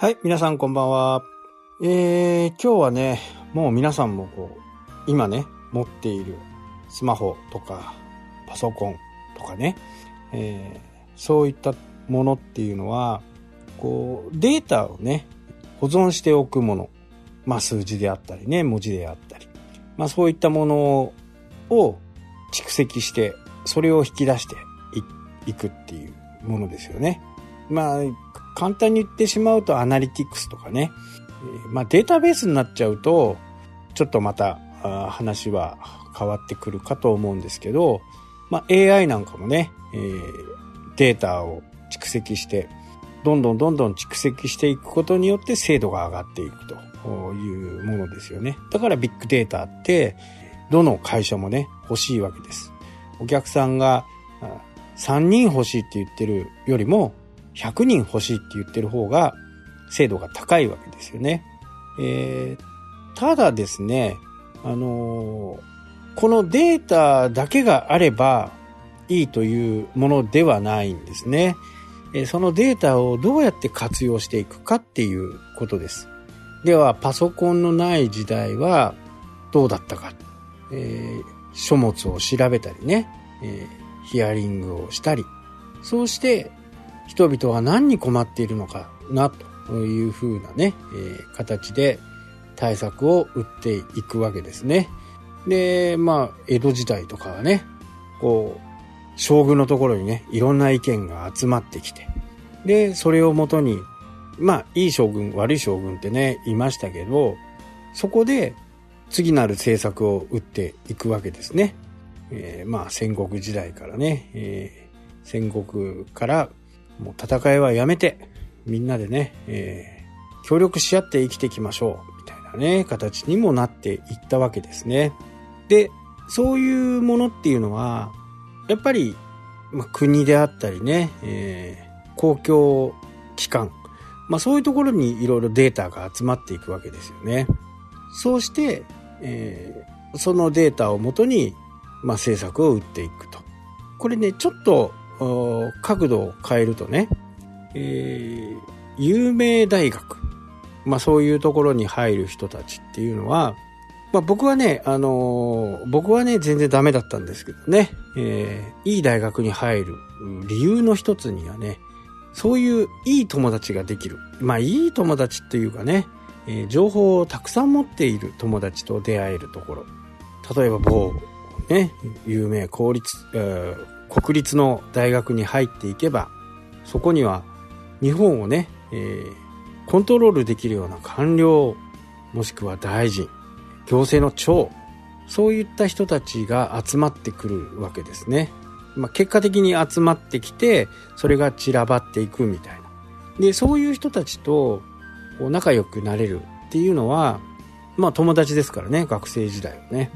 はい、皆さんこんばんは。えー、今日はね、もう皆さんもこう、今ね、持っているスマホとか、パソコンとかね、えー、そういったものっていうのは、こう、データをね、保存しておくもの。まあ、数字であったりね、文字であったり。まあ、そういったものを蓄積して、それを引き出していくっていうものですよね。まあ、簡単に言ってしまうとアナリティクスとかね、まあデータベースになっちゃうと、ちょっとまた話は変わってくるかと思うんですけど、まあ AI なんかもね、え、データを蓄積して、どんどんどんどん蓄積していくことによって精度が上がっていくというものですよね。だからビッグデータって、どの会社もね、欲しいわけです。お客さんが3人欲しいって言ってるよりも、100人欲しいって言ってる方が精度が高いわけですよね。えー、ただですね、あのー、このデータだけがあればいいというものではないんですね。そのデータをどうやって活用していくかっていうことです。では、パソコンのない時代はどうだったか。えー、書物を調べたりね、えー、ヒアリングをしたり、そうして人々は何に困っているのかなというふうなね、えー、形で対策を打っていくわけですね。で、まあ、江戸時代とかはね、こう、将軍のところにね、いろんな意見が集まってきて、で、それをもとに、まあ、いい将軍、悪い将軍ってね、いましたけど、そこで次なる政策を打っていくわけですね。えー、まあ、戦国時代からね、えー、戦国からもう戦いはやめて、みんなでね、えー、協力し合って生きていきましょう、みたいなね、形にもなっていったわけですね。で、そういうものっていうのは、やっぱり、まあ、国であったりね、えー、公共機関、まあそういうところにいろいろデータが集まっていくわけですよね。そうして、えー、そのデータをもとに、まあ政策を打っていくと。これね、ちょっと角度を変えるとね、えー、有名大学、まあそういうところに入る人たちっていうのは、まあ僕はね、あのー、僕はね、全然ダメだったんですけどね、えー、いい大学に入る理由の一つにはね、そういういい友達ができる。まあいい友達っていうかね、えー、情報をたくさん持っている友達と出会えるところ。例えば某、ね、有名公立、えー国立の大学に入っていけばそこには日本をね、えー、コントロールできるような官僚もしくは大臣行政の長そういった人たちが集まってくるわけですね。まあ、結果的に集まってきてそれが散らばっていくみたいな。でそういう人たちと仲良くなれるっていうのはまあ友達ですからね学生時代はね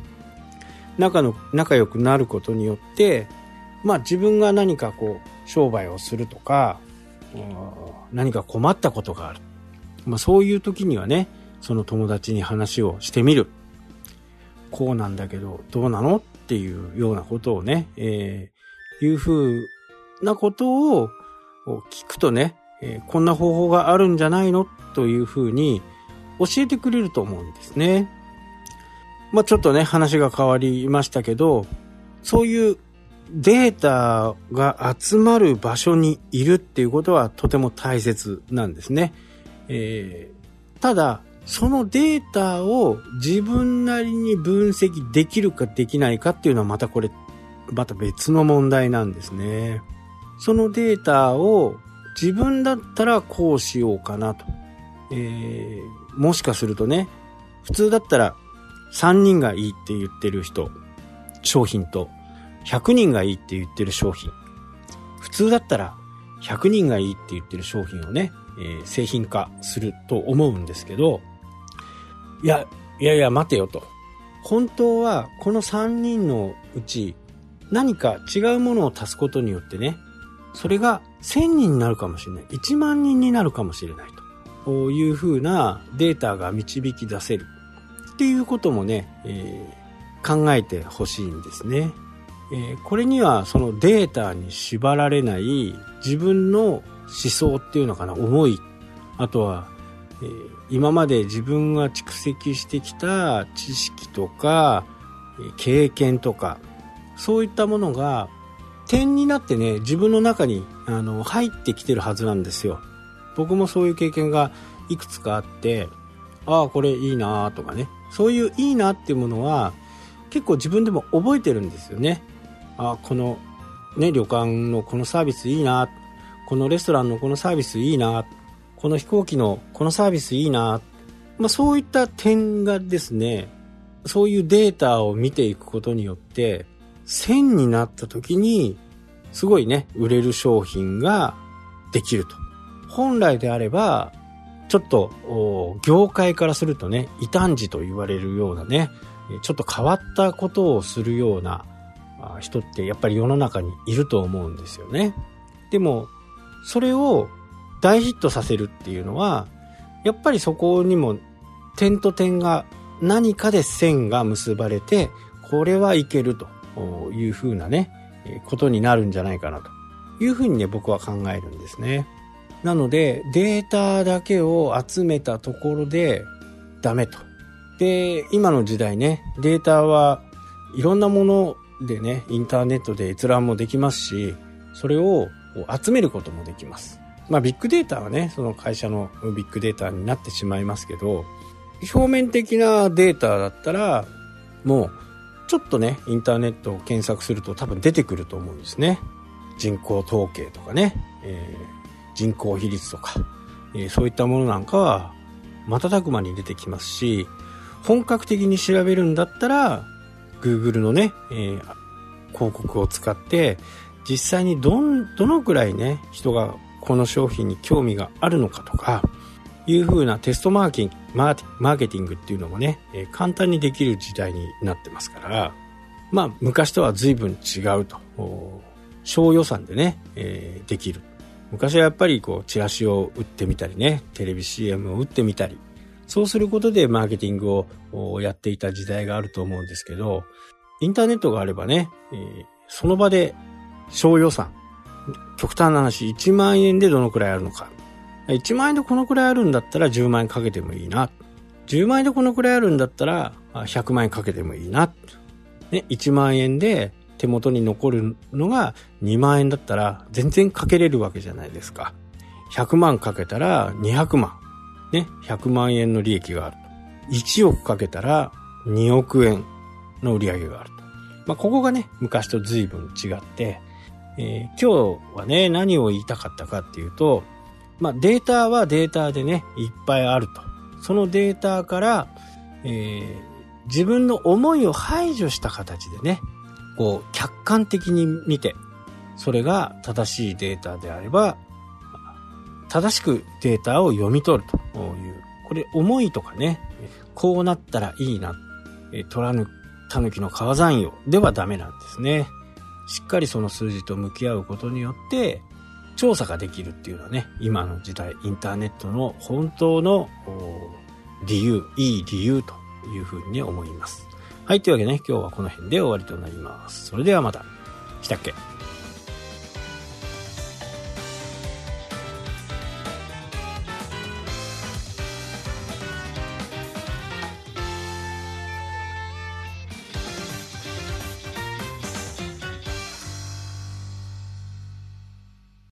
仲の仲良くなることによってまあ自分が何かこう商売をするとか、何か困ったことがある。まあそういう時にはね、その友達に話をしてみる。こうなんだけど、どうなのっていうようなことをね、えー、いうふうなことを聞くとね、えー、こんな方法があるんじゃないの？というふうに教えてくれると思うんですね。まあちょっとね、話が変わりましたけど、そういうデータが集まる場所にいるっていうことはとても大切なんですね。えー、ただ、そのデータを自分なりに分析できるかできないかっていうのはまたこれ、また別の問題なんですね。そのデータを自分だったらこうしようかなと。えー、もしかするとね、普通だったら3人がいいって言ってる人、商品と100人がいいって言ってる商品。普通だったら100人がいいって言ってる商品をね、えー、製品化すると思うんですけど、いや、いやいや待てよと。本当はこの3人のうち何か違うものを足すことによってね、それが1000人になるかもしれない。1万人になるかもしれないとこういうふうなデータが導き出せるっていうこともね、えー、考えてほしいんですね。えー、これにはそのデータに縛られない自分の思想っていうのかな思いあとはえー、今まで自分が蓄積してきた知識とか、経験とか、そういったものが点になってね、自分の中にあの入ってきてるはずなんですよ。僕もそういう経験がいくつかあって、ああ、これいいなとかね。そういういいなっていうものは結構自分でも覚えてるんですよね。あ、このね、旅館のこのサービスいいな。このレストランのこのサービスいいな。この飛行機のこのサービスいいな。まあそういった点がですね、そういうデータを見ていくことによって、1000になった時に、すごいね、売れる商品ができると。本来であれば、ちょっと、業界からするとね、異端児と言われるようなね、ちょっと変わったことをするような人ってやっぱり世の中にいると思うんですよね。でも、それを大ヒットさせるっていうのは、やっぱりそこにも点と点が何かで線が結ばれて、これはいけるというふうなね、ことになるんじゃないかなというふうにね、僕は考えるんですね。なので、データだけを集めたところでダメと。で、今の時代ね、データはいろんなものでね、インターネットで閲覧もできますし、それを集めることもできます。まあビッグデータはね、その会社のビッグデータになってしまいますけど、表面的なデータだったら、もう、ちょっとね、インターネットを検索すると多分出てくると思うんですね。人口統計とかね、えー、人口比率とか、えー、そういったものなんかは、瞬く間に出てきますし、本格的に調べるんだったら、Google のね、えー、広告を使って、実際にどん、どのくらいね、人がこの商品に興味があるのかとか、いう風なテストマーケマーケティングっていうのもね、えー、簡単にできる時代になってますから、まあ、昔とは随分違うと。小予算でね、えー、できる。昔はやっぱりこう、チラシを打ってみたりね、テレビ CM を打ってみたり、そうすることでマーケティングをやっていた時代があると思うんですけど、インターネットがあればね、えー、その場で小予算、極端な話、1万円でどのくらいあるのか。1万円でこのくらいあるんだったら10万円かけてもいいな。10万円でこのくらいあるんだったら100万円かけてもいいな。ね、1万円で手元に残るのが2万円だったら全然かけれるわけじゃないですか。100万かけたら200万。ね、100万円の利益があると。1億かけたら2億円の売り上げがあると。まあ、ここがね、昔と随分違って、えー、今日はね、何を言いたかったかっていうと、まあ、データはデータでね、いっぱいあると。そのデータから、えー、自分の思いを排除した形でね、こう、客観的に見て、それが正しいデータであれば、正しくデータを読み取るという、これ思いとかね、こうなったらいいな、取らぬ狸の川山用ではダメなんですね。しっかりその数字と向き合うことによって、調査ができるっていうのはね、今の時代、インターネットの本当の理由、いい理由というふうに、思います。はい、というわけでね、今日はこの辺で終わりとなります。それではまた。したっけ？